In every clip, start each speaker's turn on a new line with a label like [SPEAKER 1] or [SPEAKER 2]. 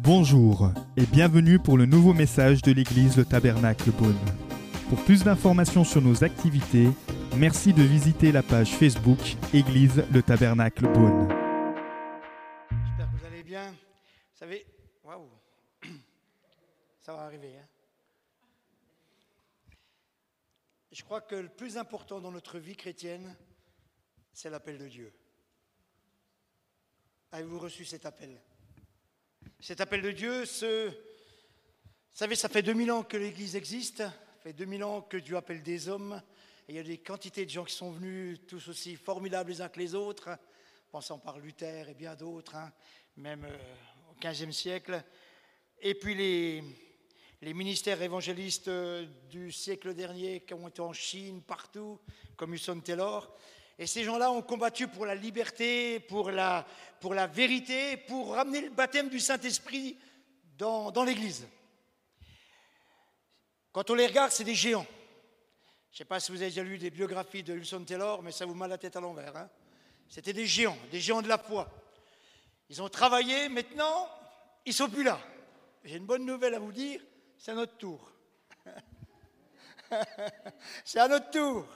[SPEAKER 1] Bonjour et bienvenue pour le nouveau message de l'église Le Tabernacle Beaune. Pour plus d'informations sur nos activités, merci de visiter la page Facebook Église Le Tabernacle Beaune.
[SPEAKER 2] J'espère que vous allez bien. Vous savez, waouh, ça va arriver. hein. Je crois que le plus important dans notre vie chrétienne, c'est l'appel de Dieu. Avez-vous reçu cet appel? Cet appel de Dieu, ce... vous savez, ça fait 2000 ans que l'Église existe, ça fait 2000 ans que Dieu appelle des hommes, il y a des quantités de gens qui sont venus, tous aussi formidables les uns que les autres, pensant par Luther et bien d'autres, hein, même euh, au XVe siècle. Et puis les, les ministères évangélistes euh, du siècle dernier qui ont été en Chine, partout, comme Hudson Taylor. Et ces gens-là ont combattu pour la liberté, pour la, vérité, pour ramener le baptême du Saint-Esprit dans, l'Église. Quand on les regarde, c'est des géants. Je ne sais pas si vous avez déjà lu des biographies de Hudson Taylor, mais ça vous met la tête à l'envers. hein. C'était des géants, des géants de la foi. Ils ont travaillé, maintenant, ils ne sont plus là. J'ai une bonne nouvelle à vous dire, c'est à notre tour. c'est à notre tour.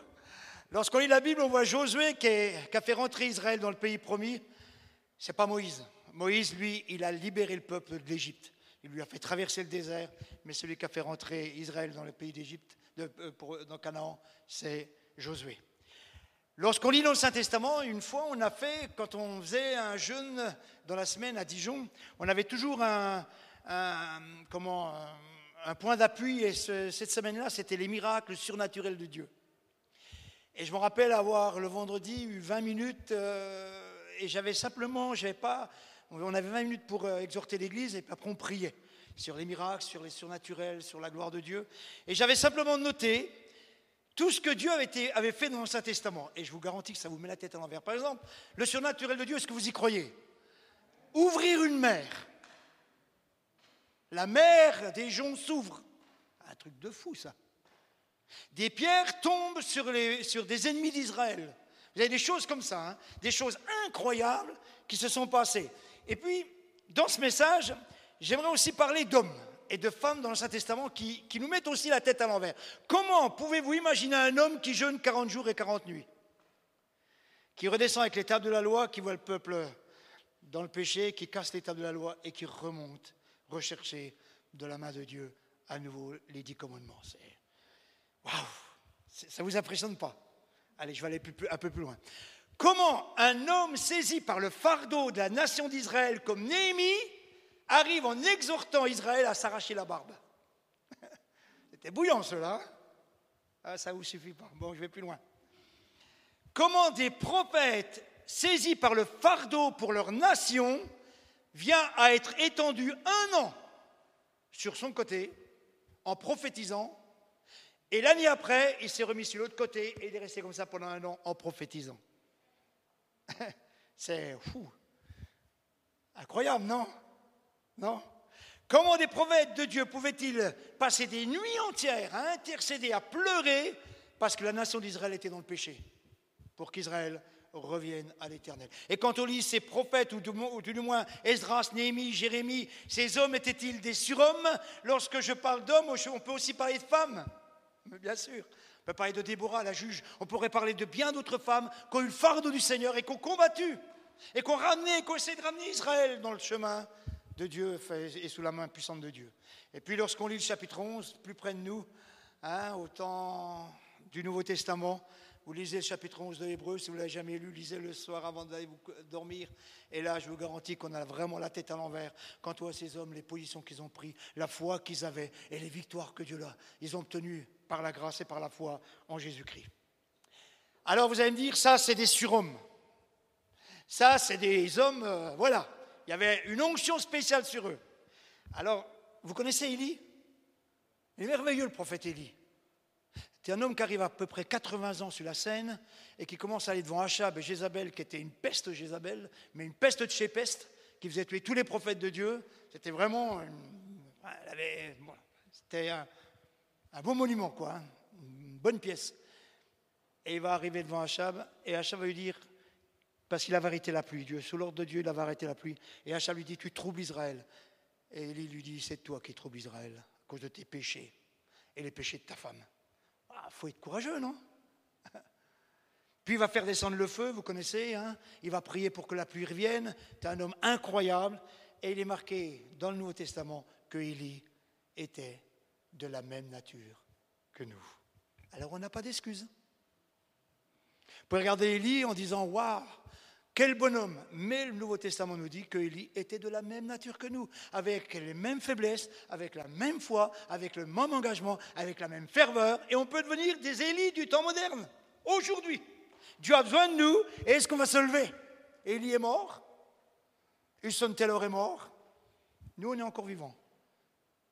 [SPEAKER 2] Lorsqu'on lit la Bible, on voit Josué qui, a fait rentrer Israël dans le pays promis. C'est pas Moïse. Moïse, lui, il a libéré le peuple de l'Égypte. Il lui a fait traverser le désert, mais celui qui a fait rentrer Israël dans le pays d'Égypte, euh, dans Canaan, c'est Josué. Lorsqu'on lit dans le Saint-Testament, une fois, on a fait, quand on faisait un jeûne dans la semaine à Dijon, on avait toujours un, point d'appui, et ce- cette semaine-là, c'était les miracles surnaturels de Dieu. Et je me rappelle avoir le vendredi eu 20 minutes, euh, et j'avais simplement, j'avais pas, on avait 20 minutes pour euh, exhorter l'Église, et après on priait sur les miracles, sur les surnaturels, sur la gloire de Dieu. Et j'avais simplement noté tout ce que Dieu avait, avait fait dans le Saint-Testament. Et je vous garantis que ça vous met la tête à l'envers. Par exemple, le surnaturel de Dieu, est-ce que vous y croyez? Ouvrir une mer. La mer des joncs s'ouvre. Un truc de fou, ça. Des pierres tombent sur, des ennemis d'Israël. Vous avez des choses comme ça, hein, des choses incroyables qui se sont passées. Et puis, dans ce message, j'aimerais aussi parler d'hommes et de femmes dans le Saint-Testament qui, qui nous mettent aussi la tête à l'envers. Comment pouvez-vous imaginer un homme qui jeûne 40 jours et 40 nuits Qui redescend avec les tables de la loi, qui voit le peuple dans le péché, qui casse les tables de la loi et qui remonte rechercher de la main de Dieu à nouveau les dix commandements. Ça ne vous impressionne pas? Allez, je vais aller un peu plus loin. Comment un homme saisi par le fardeau de la nation d'Israël comme Néhémie arrive en exhortant Israël à s'arracher la barbe? C'était bouillant cela. hein? Ah, ça ne vous suffit pas. Bon, je vais plus loin. Comment des prophètes saisis par le fardeau pour leur nation vient à être étendu un an sur son côté en prophétisant et l'année après, il s'est remis sur l'autre côté et il est resté comme ça pendant un an en prophétisant. C'est fou. Incroyable, non? Non? Comment des prophètes de Dieu pouvaient-ils passer des nuits entières à intercéder, à pleurer parce que la nation d'Israël était dans le péché Pour qu'Israël revienne à l'éternel? Et quand on lit ces prophètes, ou du mo- ou du moins Esdras, Néhémie, Jérémie, ces hommes étaient-ils des surhommes? Lorsque je parle d'hommes, on peut aussi parler de femmes. Bien sûr. On peut parler de Déborah, la juge. On pourrait parler de bien d'autres femmes qui ont eu le fardeau du Seigneur et qui ont combattu. Et qui ont ramené, qui ont essayé de ramener Israël dans le chemin de Dieu et sous la main puissante de Dieu. Et puis lorsqu'on lit le chapitre 11, plus près de nous, hein, au temps du Nouveau Testament, vous lisez le chapitre 11 de l'Hébreu, si vous ne l'avez jamais lu, lisez le soir avant d'aller vous dormir. Et là, je vous garantis qu'on a vraiment la tête à l'envers on voit ces hommes, les positions qu'ils ont prises, la foi qu'ils avaient et les victoires que Dieu ils ont obtenues par la grâce et par la foi en Jésus-Christ. Alors vous allez me dire, ça c'est des surhommes. Ça c'est des hommes, euh, voilà. Il y avait une onction spéciale sur eux. Alors, vous connaissez Élie? Il est merveilleux le prophète Élie. C'est un homme qui arrive à peu près 80 ans sur la scène et qui commence à aller devant Achab et Jézabel, qui était une peste Jézabel, mais une peste de chez peste, qui faisait tuer tous les prophètes de Dieu. C'était vraiment. C'était un, un beau monument, quoi, hein, une bonne pièce. Et il va arriver devant Achab et Achab va lui dire Parce qu'il avait arrêté la pluie. Dieu, sous l'ordre de Dieu, il avait arrêté la pluie. Et Achab lui dit Tu troubles Israël. Et Élie lui dit C'est toi qui troubles Israël à cause de tes péchés et les péchés de ta femme. Il ah, faut être courageux, non? Puis il va faire descendre le feu, vous connaissez, hein il va prier pour que la pluie revienne. C'est un homme incroyable. Et il est marqué dans le Nouveau Testament que Élie était de la même nature que nous. Alors on n'a pas d'excuse. Vous pouvez regarder Élie en disant Waouh, quel bonhomme Mais le Nouveau Testament nous dit que Élie était de la même nature que nous, avec les mêmes faiblesses, avec la même foi, avec le même engagement, avec la même ferveur, et on peut devenir des Élis du temps moderne, aujourd'hui. Dieu a besoin de nous, et est-ce qu'on va se lever? Élie est mort, Hudson Taylor est mort, nous on est encore vivants.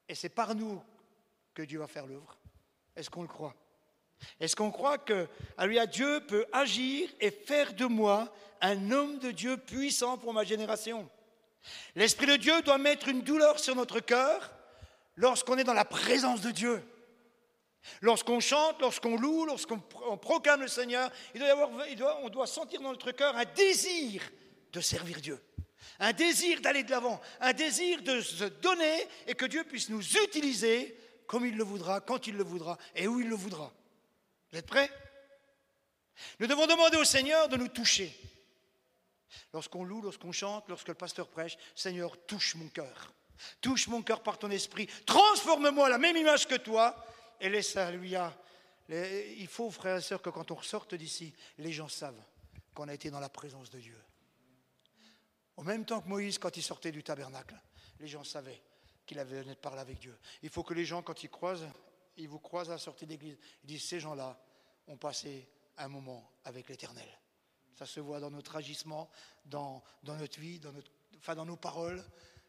[SPEAKER 2] Et c'est par nous que Dieu va faire l'œuvre. Est-ce qu'on le croit? Est-ce qu'on croit que à Dieu peut agir et faire de moi un homme de Dieu puissant pour ma génération? L'Esprit de Dieu doit mettre une douleur sur notre cœur lorsqu'on est dans la présence de Dieu. Lorsqu'on chante, lorsqu'on loue, lorsqu'on proclame le Seigneur, il doit y avoir, on doit sentir dans notre cœur un désir de servir Dieu, un désir d'aller de l'avant, un désir de se donner et que Dieu puisse nous utiliser comme il le voudra, quand il le voudra et où il le voudra. Vous êtes prêts? Nous devons demander au Seigneur de nous toucher. Lorsqu'on loue, lorsqu'on chante, lorsque le pasteur prêche, Seigneur, touche mon cœur. Touche mon cœur par ton esprit. Transforme-moi à la même image que toi. Et laisse lui. Il faut, frères et sœurs, que quand on ressorte d'ici, les gens savent qu'on a été dans la présence de Dieu. Au même temps que Moïse, quand il sortait du tabernacle, les gens savaient qu'il avait de parler avec Dieu. Il faut que les gens, quand ils croisent, ils vous croisent à la sortie d'église, ils disent ces gens-là ont passé un moment avec l'Éternel. Ça se voit dans notre agissement, dans, notre vie, dans, notre, enfin, dans nos paroles.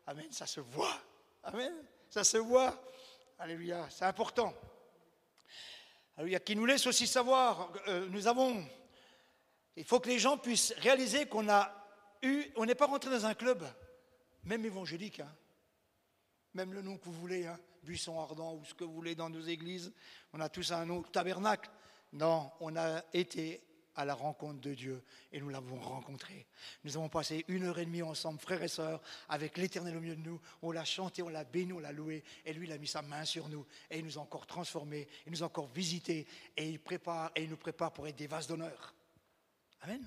[SPEAKER 2] Amen, ça se voit. Amen, ça se voit. Alléluia, c'est important. Alléluia, qui nous laisse aussi savoir, euh, nous avons, il faut que les gens puissent réaliser qu'on a eu, on n'est pas rentré dans un club, même évangélique, hein, même le nom que vous voulez, hein, buisson ardent ou ce que vous voulez dans nos églises, on a tous un nom, tabernacle. Non, on a été à la rencontre de Dieu et nous l'avons rencontré. Nous avons passé une heure et demie ensemble, frères et sœurs, avec l'Éternel au milieu de nous. On l'a chanté, on l'a béni, on l'a loué et lui il a mis sa main sur nous et il nous a encore transformés, il nous a encore visités et il prépare et il nous prépare pour être des vases d'honneur. Amen.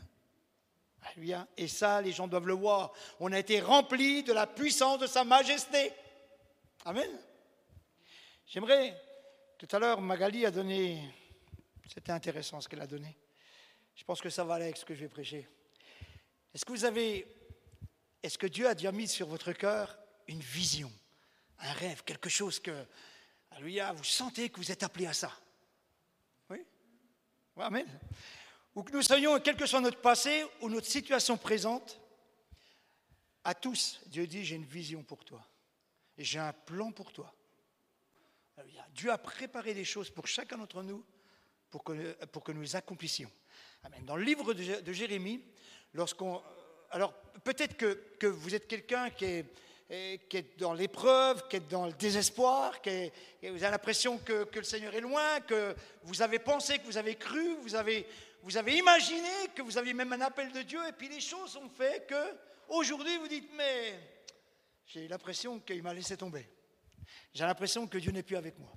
[SPEAKER 2] Et ça, les gens doivent le voir. On a été remplis de la puissance de sa majesté. Amen. J'aimerais, tout à l'heure, Magali a donné, c'était intéressant ce qu'elle a donné. Je pense que ça va avec ce que je vais prêcher. Est-ce que vous avez, est-ce que Dieu a déjà mis sur votre cœur une vision, un rêve, quelque chose que, alléluia, vous sentez que vous êtes appelé à ça? Oui? Amen. Ou que nous soyons, quel que soit notre passé ou notre situation présente, à tous, Dieu dit, j'ai une vision pour toi. J'ai un plan pour toi. Dieu a préparé des choses pour chacun d'entre nous pour que, pour que nous accomplissions. Amen. Dans le livre de, Jérémie, lorsqu'on. Alors, peut-être que, que, vous êtes quelqu'un qui est, qui est dans l'épreuve, qui est dans le désespoir, qui est, vous avez l'impression que, que, le Seigneur est loin, que vous avez pensé, que vous avez cru, vous avez, vous avez imaginé que vous aviez même un appel de Dieu, et puis les choses ont fait que aujourd'hui vous dites mais j'ai l'impression qu'il m'a laissé tomber. J'ai l'impression que Dieu n'est plus avec moi.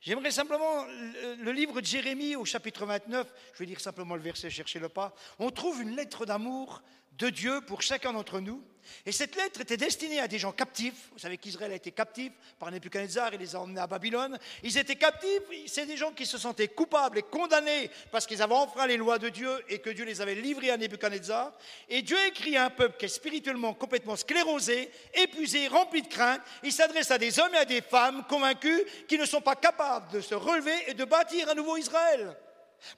[SPEAKER 2] J'aimerais simplement le livre de Jérémie au chapitre 29, je vais dire simplement le verset, cherchez-le pas. On trouve une lettre d'amour de Dieu pour chacun d'entre nous. Et cette lettre était destinée à des gens captifs. Vous savez qu'Israël a été captif par Nebuchadnezzar, il les a emmenés à Babylone. Ils étaient captifs, c'est des gens qui se sentaient coupables et condamnés parce qu'ils avaient enfreint les lois de Dieu et que Dieu les avait livrés à Nebuchadnezzar. Et Dieu écrit à un peuple qui est spirituellement complètement sclérosé, épuisé, rempli de crainte. Il s'adresse à des hommes et à des femmes convaincus qui ne sont pas capables de se relever et de bâtir un nouveau Israël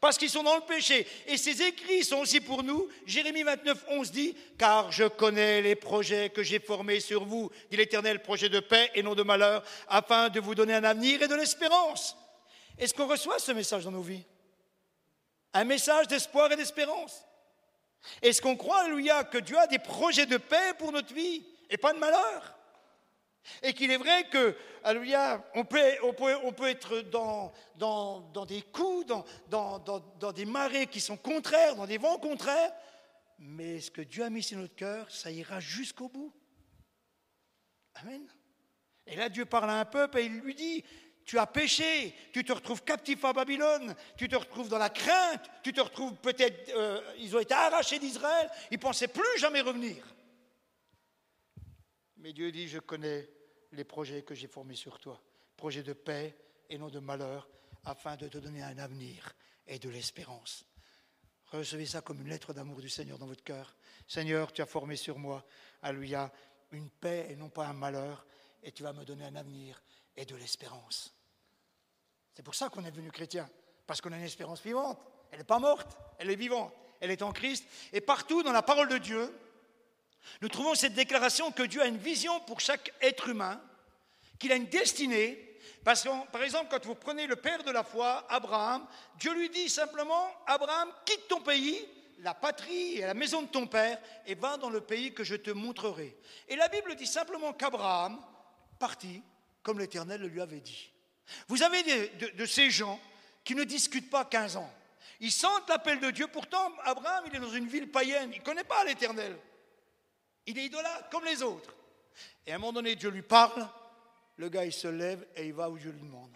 [SPEAKER 2] parce qu'ils sont dans le péché. Et ces écrits sont aussi pour nous. Jérémie 29, 11 dit, car je connais les projets que j'ai formés sur vous, dit l'Éternel, projet de paix et non de malheur, afin de vous donner un avenir et de l'espérance. Est-ce qu'on reçoit ce message dans nos vies? Un message d'espoir et d'espérance. Est-ce qu'on croit, alléluia, que Dieu a des projets de paix pour notre vie et pas de malheur? Et qu'il est vrai que, alléluia, on peut, être dans, des coups, dans, des marées qui sont contraires, dans des vents contraires, mais ce que Dieu a mis sur notre cœur, ça ira jusqu'au bout. Amen. Et là, Dieu parle à un peuple et il lui dit, tu as péché, tu te retrouves captif à Babylone, tu te retrouves dans la crainte, tu te retrouves peut-être, euh, ils ont été arrachés d'Israël, ils ne pensaient plus jamais revenir. Mais Dieu dit, je connais les projets que j'ai formés sur toi, projets de paix et non de malheur, afin de te donner un avenir et de l'espérance. Recevez ça comme une lettre d'amour du Seigneur dans votre cœur. Seigneur, tu as formé sur moi, alléluia, une paix et non pas un malheur, et tu vas me donner un avenir et de l'espérance. C'est pour ça qu'on est devenu chrétien, parce qu'on a une espérance vivante. Elle n'est pas morte, elle est vivante, elle est en Christ. Et partout dans la parole de Dieu, nous trouvons cette déclaration que Dieu a une vision pour chaque être humain, qu'il a une destinée. Parce par exemple, quand vous prenez le père de la foi, Abraham, Dieu lui dit simplement, Abraham, quitte ton pays, la patrie et la maison de ton père, et va dans le pays que je te montrerai. Et la Bible dit simplement qu'Abraham partit comme l'Éternel le lui avait dit. Vous avez de, de ces gens qui ne discutent pas 15 ans. Ils sentent l'appel de Dieu. Pourtant, Abraham, il est dans une ville païenne. Il ne connaît pas l'Éternel. Il est idolâtre comme les autres. Et à un moment donné, Dieu lui parle, le gars il se lève et il va où Dieu lui demande.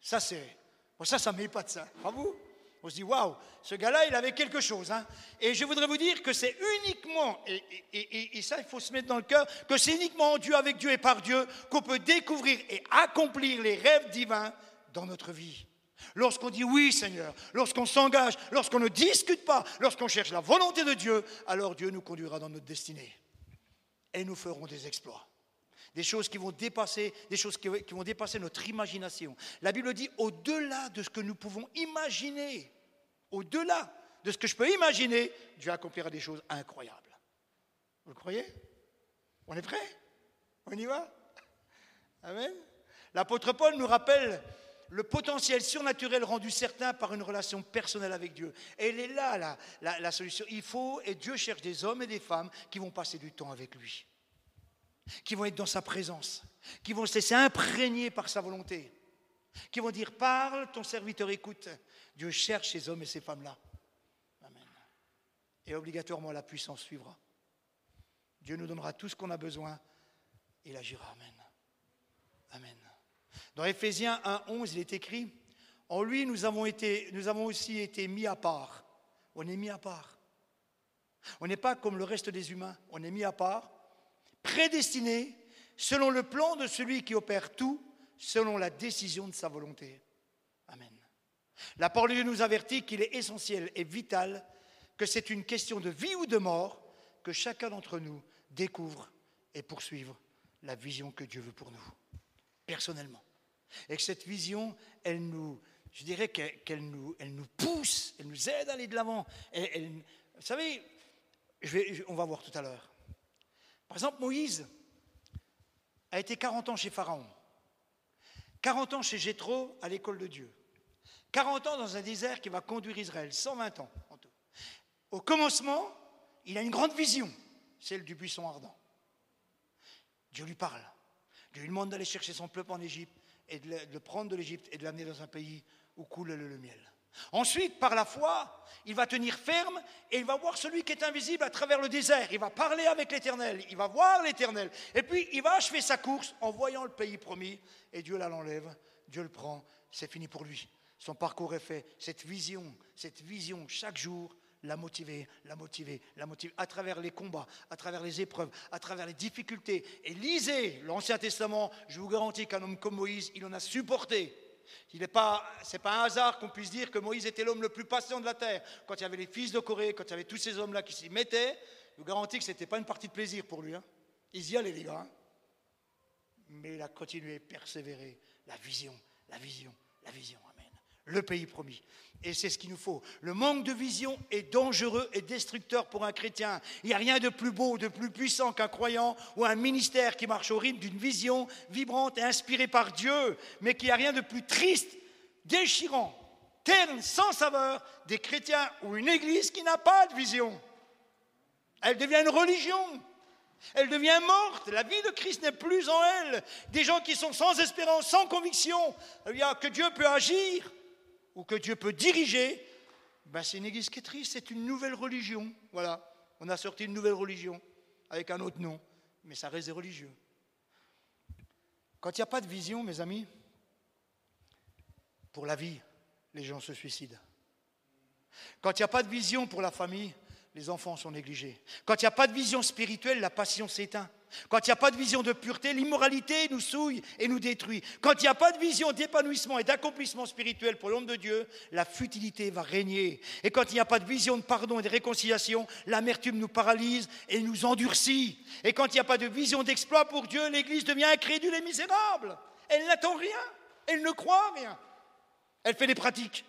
[SPEAKER 2] Ça c'est, ça, ça pas de ça. Vous? On se dit waouh, ce gars-là, il avait quelque chose. Hein. Et je voudrais vous dire que c'est uniquement, et, ça il faut se mettre dans le cœur, que c'est uniquement en Dieu, avec Dieu et par Dieu qu'on peut découvrir et accomplir les rêves divins dans notre vie. Lorsqu'on dit oui Seigneur, lorsqu'on s'engage, lorsqu'on ne discute pas, lorsqu'on cherche la volonté de Dieu, alors Dieu nous conduira dans notre destinée. Et nous ferons des exploits. Des choses qui vont dépasser, des choses qui, vont dépasser notre imagination. La Bible dit au-delà de ce que nous pouvons imaginer, au-delà de ce que je peux imaginer, Dieu accomplira des choses incroyables. Vous le croyez? On est prêt On y va? Amen? L'apôtre Paul nous rappelle le potentiel surnaturel rendu certain par une relation personnelle avec Dieu. Et elle est là, la, solution. Il faut, et Dieu cherche des hommes et des femmes qui vont passer du temps avec lui, qui vont être dans sa présence, qui vont se laisser imprégner par sa volonté, qui vont dire Parle, ton serviteur écoute. Dieu cherche ces hommes et ces femmes-là. Amen. Et obligatoirement, la puissance suivra. Dieu nous donnera tout ce qu'on a besoin. Il agira. Amen. Amen. Dans Éphésiens 1, 11, il est écrit En lui, nous avons, été, aussi été mis à part. On est mis à part. On n'est pas comme le reste des humains. On est mis à part, prédestiné selon le plan de celui qui opère tout, selon la décision de sa volonté. Amen. La parole de Dieu nous avertit qu'il est essentiel et vital que c'est une question de vie ou de mort que chacun d'entre nous découvre et poursuive la vision que Dieu veut pour nous, personnellement. Et que cette vision, elle nous, je dirais qu'elle nous, pousse, elle nous aide à aller de l'avant. vous savez, on va voir tout à l'heure. Par exemple, Moïse a été 40 ans chez Pharaon, 40 ans chez Jéthro à l'école de Dieu, 40 ans dans un désert qui va conduire Israël, 120 ans en tout. Au commencement, il a une grande vision, celle du buisson ardent. Dieu lui parle. Dieu lui demande d'aller chercher son peuple en Égypte et de le prendre de l'Égypte et de l'amener dans un pays où coule le, miel. Ensuite, par la foi, il va tenir ferme et il va voir celui qui est invisible à travers le désert. Il va parler avec l'Éternel, il va voir l'Éternel. Et puis, il va achever sa course en voyant le pays promis. Et Dieu l'enlève, Dieu le prend, c'est fini pour lui. Son parcours est fait. Cette vision, cette vision, chaque jour, la motiver, la motiver, la motiver, à travers les combats, à travers les épreuves, à travers les difficultés. Et lisez l'Ancien Testament, je vous garantis qu'un homme comme Moïse, il en a supporté. Ce n'est pas, pas un hasard qu'on puisse dire que Moïse était l'homme le plus patient de la terre. Quand il y avait les fils de Corée, quand il y avait tous ces hommes-là qui s'y mettaient, je vous garantis que ce n'était pas une partie de plaisir pour lui. Hein. Ils y allaient, les gars. Hein. Mais il a continué, persévérer. La vision, la vision, la vision le pays promis. Et c'est ce qu'il nous faut. Le manque de vision est dangereux et destructeur pour un chrétien. Il n'y a rien de plus beau, de plus puissant qu'un croyant ou un ministère qui marche au rythme d'une vision vibrante et inspirée par Dieu, mais qui a rien de plus triste, déchirant, terne, sans saveur des chrétiens ou une église qui n'a pas de vision. Elle devient une religion. Elle devient morte. La vie de Christ n'est plus en elle. Des gens qui sont sans espérance, sans conviction, il y a que Dieu peut agir ou que Dieu peut diriger, ben, c'est une église qui est triste, c'est une nouvelle religion. Voilà, on a sorti une nouvelle religion avec un autre nom, mais ça reste des religieux. Quand il n'y a pas de vision, mes amis, pour la vie, les gens se suicident. Quand il n'y a pas de vision pour la famille, les enfants sont négligés. Quand il n'y a pas de vision spirituelle, la passion s'éteint. Quand il n'y a pas de vision de pureté, l'immoralité nous souille et nous détruit. Quand il n'y a pas de vision d'épanouissement et d'accomplissement spirituel pour l'homme de Dieu, la futilité va régner. Et quand il n'y a pas de vision de pardon et de réconciliation, l'amertume nous paralyse et nous endurcit. Et quand il n'y a pas de vision d'exploit pour Dieu, l'Église devient incrédule et misérable. Elle n'attend rien, elle ne croit rien. Elle fait des pratiques,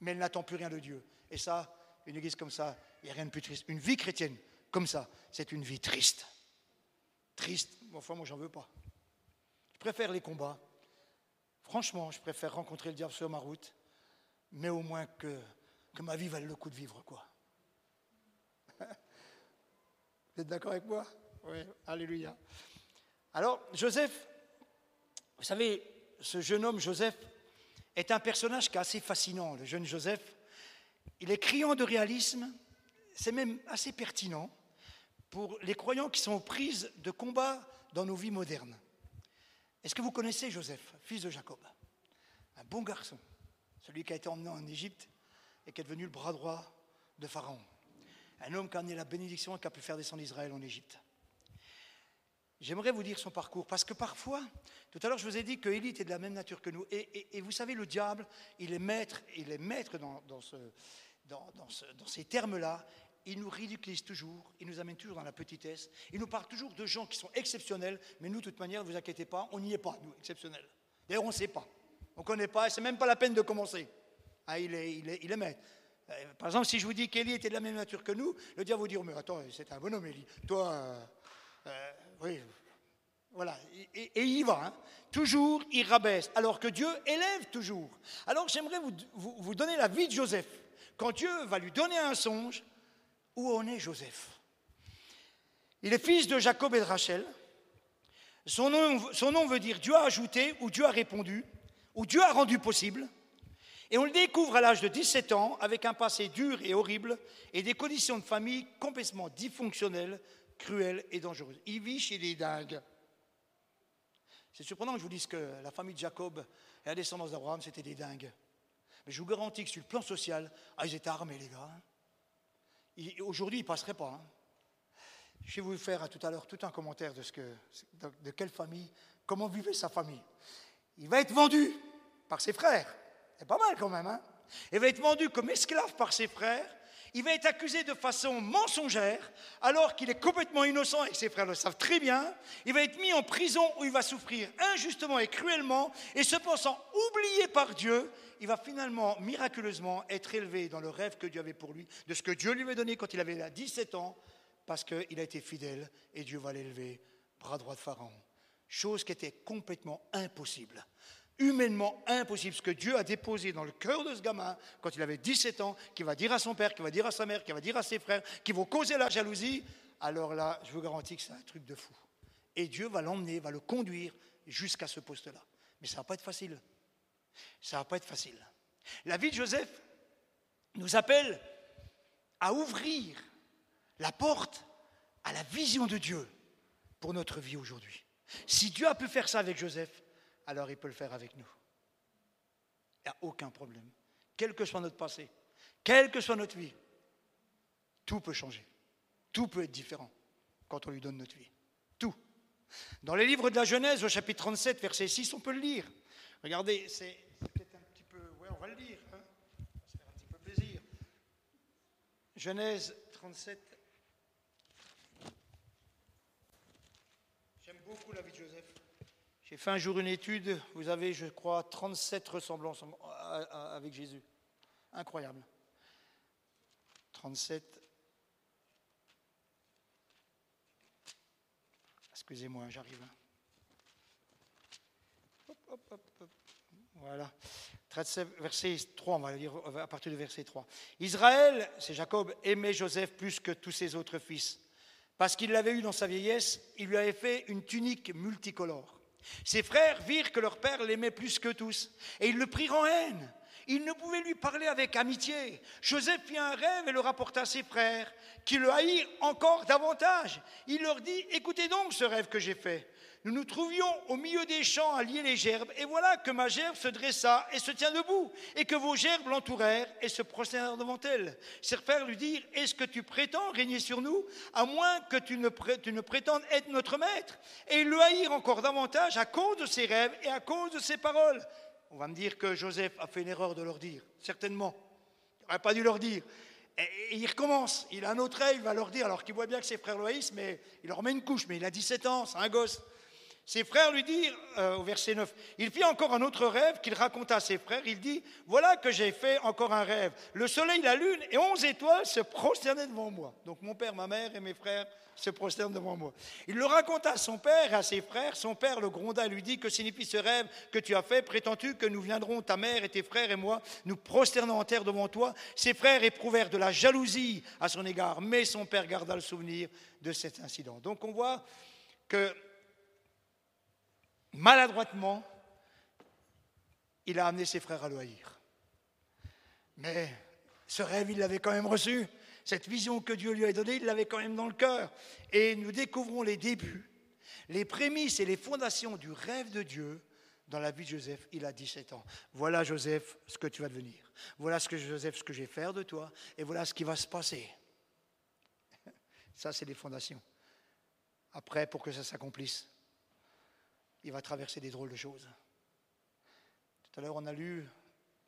[SPEAKER 2] mais elle n'attend plus rien de Dieu. Et ça, une Église comme ça, il n'y a rien de plus triste. Une vie chrétienne comme ça, c'est une vie triste triste. Enfin, moi, j'en veux pas. Je préfère les combats. Franchement, je préfère rencontrer le diable sur ma route, mais au moins que, que ma vie vaille le coup de vivre, quoi. Vous êtes d'accord avec moi? Oui, alléluia. Alors, Joseph, vous savez, ce jeune homme, Joseph, est un personnage qui est assez fascinant, le jeune Joseph. Il est criant de réalisme, c'est même assez pertinent pour les croyants qui sont aux prises de combat dans nos vies modernes. Est-ce que vous connaissez Joseph, fils de Jacob Un bon garçon, celui qui a été emmené en Égypte et qui est devenu le bras droit de Pharaon. Un homme qui a amené la bénédiction et qui a pu faire descendre Israël en Égypte. J'aimerais vous dire son parcours, parce que parfois, tout à l'heure je vous ai dit que Élie était de la même nature que nous, et, vous savez, le diable, il est maître, il est maître dans, ce, dans, dans ces termes-là, il nous ridiculise toujours, il nous amène toujours dans la petitesse, il nous parle toujours de gens qui sont exceptionnels, mais nous, de toute manière, ne vous inquiétez pas, on n'y est pas, nous, exceptionnels. D'ailleurs, on ne sait pas. On ne connaît pas, et c'est même pas la peine de commencer. Ah, il, est, il, est, il est maître. Euh, par exemple, si je vous dis qu'Élie était de la même nature que nous, le diable vous dire, mais attends, c'est un bonhomme, Élie. Toi, euh, euh, oui, voilà. Et, il y va. Hein. Toujours, il rabaisse, alors que Dieu élève toujours. Alors, j'aimerais vous, vous, vous donner la vie de Joseph. Quand Dieu va lui donner un songe, où en est Joseph Il est fils de Jacob et de Rachel. Son nom, son nom veut dire Dieu a ajouté ou Dieu a répondu ou Dieu a rendu possible. Et on le découvre à l'âge de 17 ans avec un passé dur et horrible et des conditions de famille complètement dysfonctionnelles, cruelles et dangereuses. Il vit chez les dingues. C'est surprenant que je vous dise que la famille de Jacob et la descendance d'Abraham, c'était des dingues. Mais je vous garantis que sur le plan social, ah, ils étaient armés, les gars. Aujourd'hui, il ne passerait pas. Hein. Je vais vous faire tout à l'heure tout un commentaire de, ce que, de, quelle famille, comment vivait sa famille. Il va être vendu par ses frères. C'est pas mal quand même. Hein il va être vendu comme esclave par ses frères. Il va être accusé de façon mensongère, alors qu'il est complètement innocent et que ses frères le savent très bien. Il va être mis en prison où il va souffrir injustement et cruellement, et se pensant oublié par Dieu, il va finalement, miraculeusement, être élevé dans le rêve que Dieu avait pour lui, de ce que Dieu lui avait donné quand il avait 17 ans, parce qu'il a été fidèle et Dieu va l'élever, bras droit de Pharaon. Chose qui était complètement impossible, humainement impossible, ce que Dieu a déposé dans le cœur de ce gamin quand il avait 17 ans, qui va dire à son père, qui va dire à sa mère, qui va dire à ses frères, qui vont causer la jalousie, alors là, je vous garantis que c'est un truc de fou. Et Dieu va l'emmener, va le conduire jusqu'à ce poste-là. Mais ça ne va pas être facile. Ça ne va pas être facile. La vie de Joseph nous appelle à ouvrir la porte à la vision de Dieu pour notre vie aujourd'hui. Si Dieu a pu faire ça avec Joseph, alors il peut le faire avec nous. Il n'y a aucun problème. Quel que soit notre passé, quelle que soit notre vie, tout peut changer. Tout peut être différent quand on lui donne notre vie. Tout. Dans les livres de la Genèse, au chapitre 37, verset 6, on peut le lire. Regardez, c'est peut-être un petit peu. Ouais, on va le lire. Hein un petit peu plaisir. Genèse 37. J'aime beaucoup la vie de Joseph. J'ai fait un jour une étude. Vous avez, je crois, 37 ressemblances avec Jésus. Incroyable. 37. Excusez-moi, j'arrive. Hein. Voilà. Verset 3, on va lire à partir du verset 3. Israël, c'est Jacob, aimait Joseph plus que tous ses autres fils. Parce qu'il l'avait eu dans sa vieillesse, il lui avait fait une tunique multicolore. Ses frères virent que leur père l'aimait plus que tous, et ils le prirent en haine. Il ne pouvait lui parler avec amitié. Joseph fit un rêve et le rapporta à ses frères, qui le haïrent encore davantage. Il leur dit, écoutez donc ce rêve que j'ai fait. Nous nous trouvions au milieu des champs à lier les gerbes, et voilà que ma gerbe se dressa et se tient debout, et que vos gerbes l'entourèrent et se prosternèrent devant elle. Ses frères lui dirent Est-ce que tu prétends régner sur nous, à moins que tu ne, prétendes être notre maître? Et le haïrent encore davantage à cause de ses rêves et à cause de ses paroles. On va me dire que Joseph a fait une erreur de leur dire, certainement. Il n'aurait pas dû leur dire. Et il recommence, il a un autre rêve, il va leur dire, alors qu'il voit bien que ses frères haïssent, mais il leur met une couche, mais il a 17 ans, c'est un gosse. Ses frères lui dirent, euh, au verset 9, il fit encore un autre rêve qu'il raconta à ses frères. Il dit, voilà que j'ai fait encore un rêve. Le soleil, la lune et onze étoiles se prosternaient devant moi. Donc mon père, ma mère et mes frères se prosternent devant moi. Il le raconta à son père et à ses frères. Son père le gronda et lui dit, que signifie ce rêve que tu as fait? Prétends-tu que nous viendrons, ta mère et tes frères et moi, nous prosternons en terre devant toi Ses frères éprouvèrent de la jalousie à son égard, mais son père garda le souvenir de cet incident. Donc on voit que maladroitement, il a amené ses frères à le haïr. Mais ce rêve, il l'avait quand même reçu. Cette vision que Dieu lui a donnée, il l'avait quand même dans le cœur. Et nous découvrons les débuts, les prémices et les fondations du rêve de Dieu dans la vie de Joseph. Il a 17 ans. Voilà, Joseph, ce que tu vas devenir. Voilà, ce que Joseph, ce que je vais faire de toi. Et voilà ce qui va se passer. Ça, c'est les fondations. Après, pour que ça s'accomplisse, il va traverser des drôles de choses. Tout à l'heure, on a lu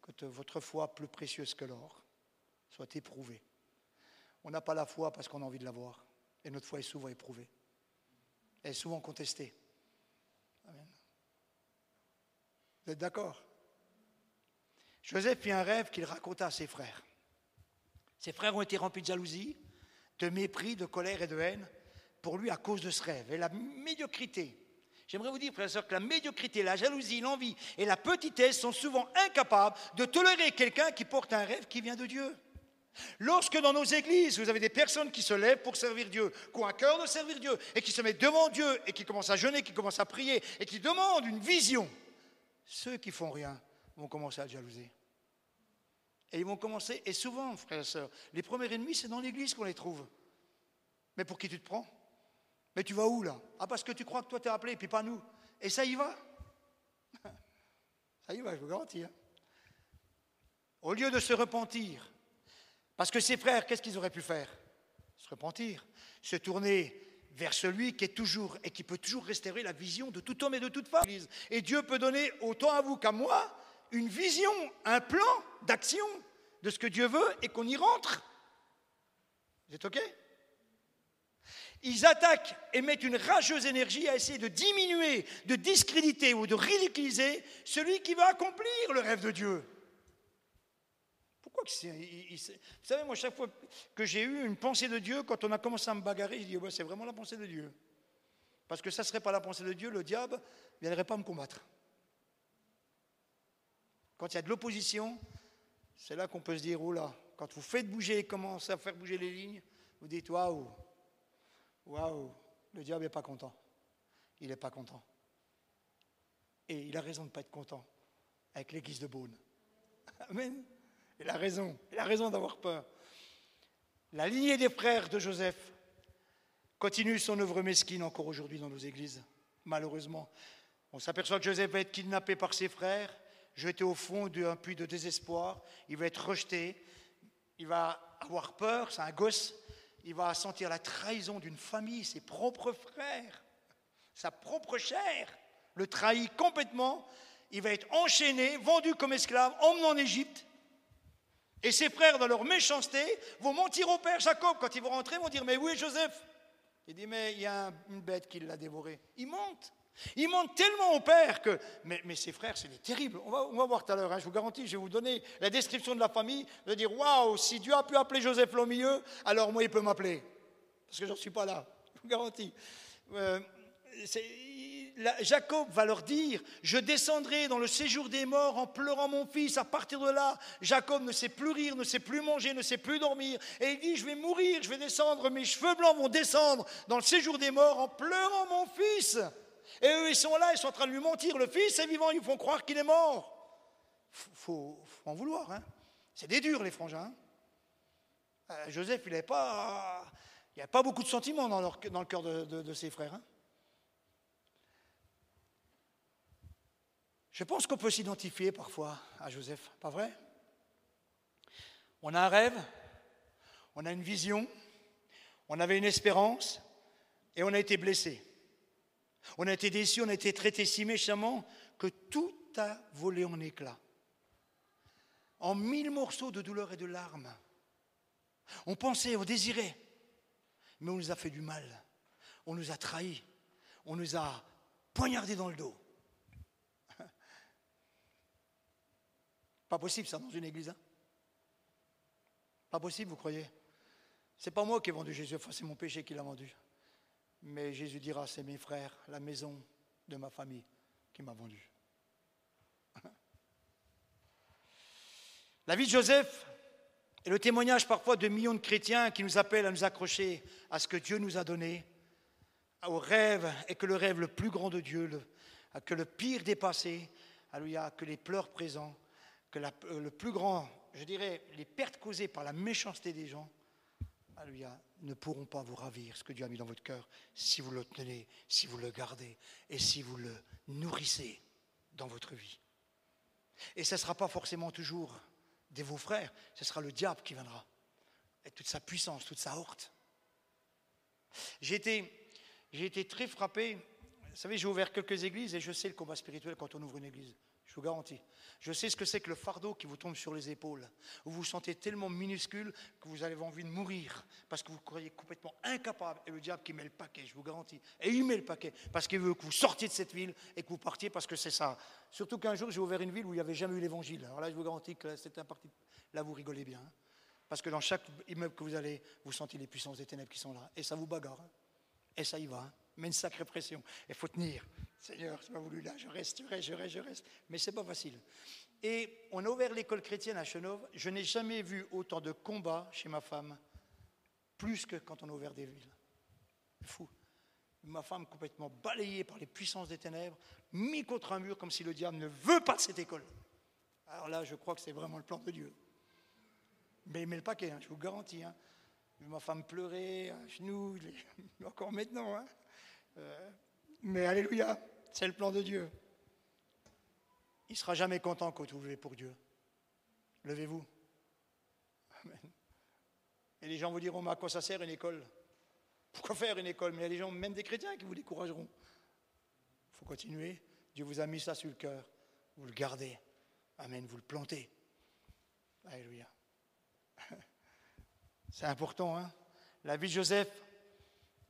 [SPEAKER 2] que votre foi, plus précieuse que l'or, soit éprouvée. On n'a pas la foi parce qu'on a envie de l'avoir. Et notre foi est souvent éprouvée. Elle est souvent contestée. Amen. Vous êtes d'accord? Joseph fit un rêve qu'il raconta à ses frères. Ses frères ont été remplis de jalousie, de mépris, de colère et de haine pour lui à cause de ce rêve. Et la médiocrité J'aimerais vous dire, frères et sœurs, que la médiocrité, la jalousie, l'envie et la petitesse sont souvent incapables de tolérer quelqu'un qui porte un rêve qui vient de Dieu. Lorsque dans nos églises, vous avez des personnes qui se lèvent pour servir Dieu, qui ont un cœur de servir Dieu, et qui se mettent devant Dieu, et qui commencent à jeûner, qui commencent à prier, et qui demandent une vision, ceux qui font rien vont commencer à jalouser. Et ils vont commencer, et souvent, frères et sœurs, les premiers ennemis, c'est dans l'église qu'on les trouve. Mais pour qui tu te prends? Mais tu vas où là? Ah, parce que tu crois que toi t'es appelé, et puis pas nous. Et ça y va? Ça y va, je vous garantis. Hein. Au lieu de se repentir, parce que ses frères, qu'est-ce qu'ils auraient pu faire? Se repentir, se tourner vers celui qui est toujours et qui peut toujours restaurer la vision de tout homme et de toute femme. Et Dieu peut donner autant à vous qu'à moi une vision, un plan d'action de ce que Dieu veut et qu'on y rentre. Vous êtes OK? Ils attaquent et mettent une rageuse énergie à essayer de diminuer, de discréditer ou de ridiculiser celui qui va accomplir le rêve de Dieu. Pourquoi que Vous savez, moi, chaque fois que j'ai eu une pensée de Dieu, quand on a commencé à me bagarrer, je dis c'est vraiment la pensée de Dieu. Parce que ça ne serait pas la pensée de Dieu, le diable ne viendrait pas me combattre. Quand il y a de l'opposition, c'est là qu'on peut se dire, oh là, quand vous faites bouger, commencez à faire bouger les lignes, vous dites, waouh, Waouh, le diable n'est pas content. Il n'est pas content. Et il a raison de ne pas être content avec l'église de Beaune. Amen. Il a raison. Il a raison d'avoir peur. La lignée des frères de Joseph continue son œuvre mesquine encore aujourd'hui dans nos églises, malheureusement. On s'aperçoit que Joseph va être kidnappé par ses frères, jeté au fond d'un puits de désespoir, il va être rejeté, il va avoir peur, c'est un gosse, il va sentir la trahison d'une famille, ses propres frères, sa propre chair, le trahit complètement. Il va être enchaîné, vendu comme esclave, emmené en Égypte. Et ses frères, dans leur méchanceté, vont mentir au père Jacob. Quand ils vont rentrer, vont dire Mais où est Joseph Il dit Mais il y a une bête qui l'a dévoré. Il monte. Il monte tellement au père que. Mais, ses frères, c'est terrible. On va, on va, voir tout à l'heure, hein, je vous garantis, je vais vous donner la description de la famille. Vous allez dire Waouh, si Dieu a pu appeler Joseph au milieu, alors moi, il peut m'appeler. Parce que je n'en suis pas là, je vous garantis. Euh, Jacob va leur dire, je descendrai dans le séjour des morts en pleurant mon fils. À partir de là, Jacob ne sait plus rire, ne sait plus manger, ne sait plus dormir. Et il dit, je vais mourir, je vais descendre, mes cheveux blancs vont descendre dans le séjour des morts en pleurant mon fils. Et eux, ils sont là, ils sont en train de lui mentir. Le fils est vivant, ils font croire qu'il est mort. faut, faut en vouloir. Hein. C'est des durs, les frangins. Euh, Joseph, il n'avait pas, il pas beaucoup de sentiments dans, dans le cœur de, ses frères. Hein. Je pense qu'on peut s'identifier parfois à Joseph, pas vrai? On a un rêve, on a une vision, on avait une espérance et on a été blessé. On a été déçu, on a été traité si méchamment que tout a volé en éclats. En mille morceaux de douleur et de larmes. On pensait, on désirait, mais on nous a fait du mal. On nous a trahis. On nous a poignardés dans le dos. Pas possible ça dans une église. Hein pas possible, vous croyez? C'est pas moi qui ai vendu Jésus, c'est mon péché qui l'a vendu. Mais Jésus dira, c'est mes frères, la maison de ma famille qui m'a vendu. La vie de Joseph est le témoignage parfois de millions de chrétiens qui nous appellent à nous accrocher à ce que Dieu nous a donné, au rêve, et que le rêve le plus grand de Dieu, que le pire dépassé, alléluia, que les pleurs présents, que euh, le plus grand, je dirais, les pertes causées par la méchanceté des gens, alléluia, ne pourront pas vous ravir ce que Dieu a mis dans votre cœur si vous le tenez, si vous le gardez et si vous le nourrissez dans votre vie. Et ce ne sera pas forcément toujours des vos frères, ce sera le diable qui viendra, avec toute sa puissance, toute sa horte. J'ai été, j'ai été très frappé. Vous savez, j'ai ouvert quelques églises et je sais le combat spirituel quand on ouvre une église. Je vous garantis. Je sais ce que c'est que le fardeau qui vous tombe sur les épaules. Vous vous sentez tellement minuscule que vous avez envie de mourir parce que vous croyez complètement incapable. Et le diable qui met le paquet, je vous garantis. Et il met le paquet parce qu'il veut que vous sortiez de cette ville et que vous partiez parce que c'est ça. Surtout qu'un jour, j'ai ouvert une ville où il n'y avait jamais eu l'évangile. Alors là, je vous garantis que c'est un parti. Là, vous rigolez bien. Hein. parce que dans chaque immeuble que vous allez, vous sentez les puissances des ténèbres qui sont là. Et ça vous bagarre. Hein. et ça y va. Hein. Mais une sacrée pression. Il faut tenir. Seigneur, tu m'as voulu là, je reste, je reste, je reste, je reste. Mais ce n'est pas facile. Et on a ouvert l'école chrétienne à Chenov. Je n'ai jamais vu autant de combats chez ma femme, plus que quand on a ouvert des villes. Fou. Ma femme complètement balayée par les puissances des ténèbres, mis contre un mur comme si le diable ne veut pas de cette école. Alors là, je crois que c'est vraiment le plan de Dieu. Mais il met le paquet, hein, je vous garantis. Hein. Ma femme pleurait à genoux, encore maintenant. Hein. Euh, mais alléluia, c'est le plan de Dieu. Il ne sera jamais content quand vous levez pour Dieu. Levez-vous. Amen. Et les gens vous diront, mais à quoi ça sert une école? Pourquoi faire une école? Mais il y a des gens, même des chrétiens, qui vous décourageront. Il faut continuer. Dieu vous a mis ça sur le cœur. Vous le gardez. Amen. Vous le plantez. Alléluia. C'est important, hein? La vie de Joseph,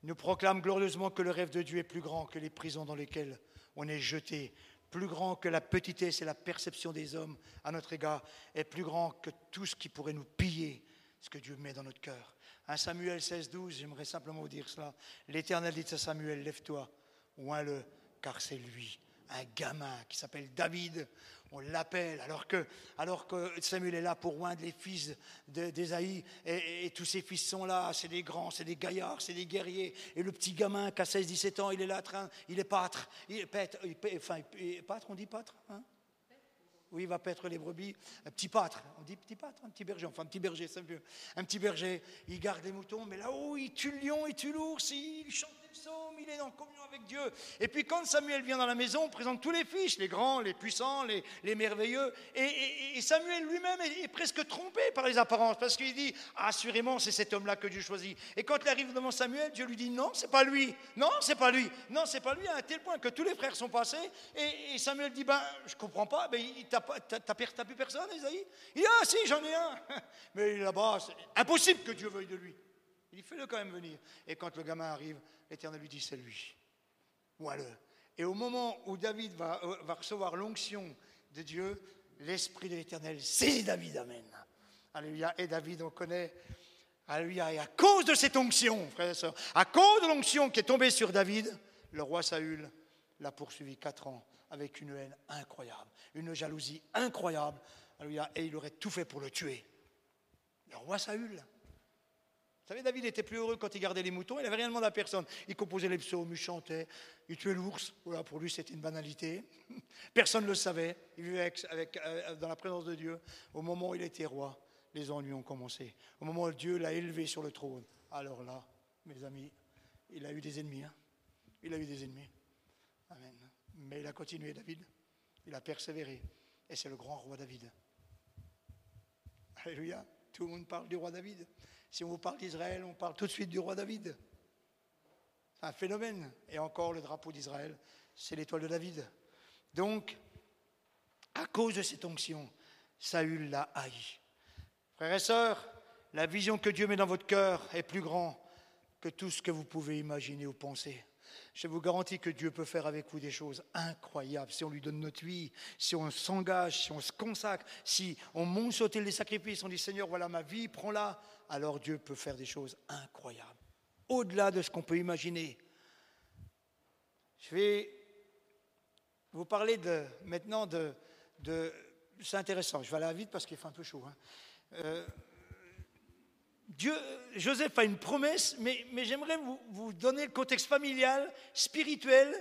[SPEAKER 2] nous proclame glorieusement que le rêve de Dieu est plus grand que les prisons dans lesquelles on est jeté, plus grand que la petitesse et la perception des hommes à notre égard, et plus grand que tout ce qui pourrait nous piller ce que Dieu met dans notre cœur. Un Samuel 16, 12, j'aimerais simplement vous dire cela. L'Éternel dit à Samuel, lève-toi, oins-le, car c'est lui, un gamin qui s'appelle David, on l'appelle, alors que, alors que Samuel est là pour oindre les fils d'Ésaïe, et, tous ses fils sont là, c'est des grands, c'est des gaillards, c'est des guerriers, et le petit gamin qui a 16-17 ans, il est là, il est pâtre, il pâtre, enfin, pâtre, on dit pâtre hein? Oui, il va paître les brebis. Un petit pâtre, on dit petit pâtre, un petit berger, enfin un petit berger, c'est mieux. Un petit berger, il garde les moutons, mais là-haut, il tue le lion, il tue l'ours, il chante il est en communion avec Dieu. Et puis quand Samuel vient dans la maison, on présente tous les fils, les grands, les puissants, les, merveilleux. Et, Samuel lui-même est, presque trompé par les apparences, parce qu'il dit, assurément, c'est cet homme-là que Dieu choisit. Et quand il arrive devant Samuel, Dieu lui dit, non, c'est pas lui, non, c'est pas lui, non, c'est pas lui, à un tel point que tous les frères sont passés. Et, Samuel dit, ben, je comprends pas, ben, t'as plus personne, Isaïe Il dit, ah si, j'en ai un. Mais là-bas, c'est impossible que Dieu veuille de lui. Il dit, fais-le quand même venir. Et quand le gamin arrive, l'Éternel lui dit, c'est lui. Voilà. Et au moment où David va, euh, va recevoir l'onction de Dieu, l'Esprit de l'Éternel saisit David, Amen. Alléluia. Et David, on connaît, Alléluia. Et à cause de cette onction, frères et sœurs, à cause de l'onction qui est tombée sur David, le roi Saül l'a poursuivi quatre ans avec une haine incroyable, une jalousie incroyable. Et il aurait tout fait pour le tuer. Le roi Saül. Savez, David était plus heureux quand il gardait les moutons, il n'avait rien demandé à personne. Il composait les psaumes, il chantait, il tuait l'ours. Voilà, pour lui, c'était une banalité. Personne ne le savait. Il vivait avec, euh, dans la présence de Dieu. Au moment où il était roi, les ennuis ont commencé. Au moment où Dieu l'a élevé sur le trône, alors là, mes amis, il a eu des ennemis. Hein. Il a eu des ennemis. Amen. Mais il a continué, David. Il a persévéré. Et c'est le grand roi David. Alléluia. Tout le monde parle du roi David. Si on vous parle d'Israël, on parle tout de suite du roi David. C'est un phénomène. Et encore, le drapeau d'Israël, c'est l'étoile de David. Donc, à cause de cette onction, Saül l'a haï. Frères et sœurs, la vision que Dieu met dans votre cœur est plus grande que tout ce que vous pouvez imaginer ou penser. Je vous garantis que Dieu peut faire avec vous des choses incroyables si on lui donne notre vie, si on s'engage, si on se consacre, si on monte sauter les sacrifices, on dit Seigneur, voilà ma vie, prends-la, alors Dieu peut faire des choses incroyables, au-delà de ce qu'on peut imaginer. Je vais vous parler de, maintenant de, c'est intéressant, je vais aller vite parce qu'il fait un peu chaud. Hein. Euh, Dieu, Joseph a une promesse, mais, j'aimerais vous, donner le contexte familial, spirituel,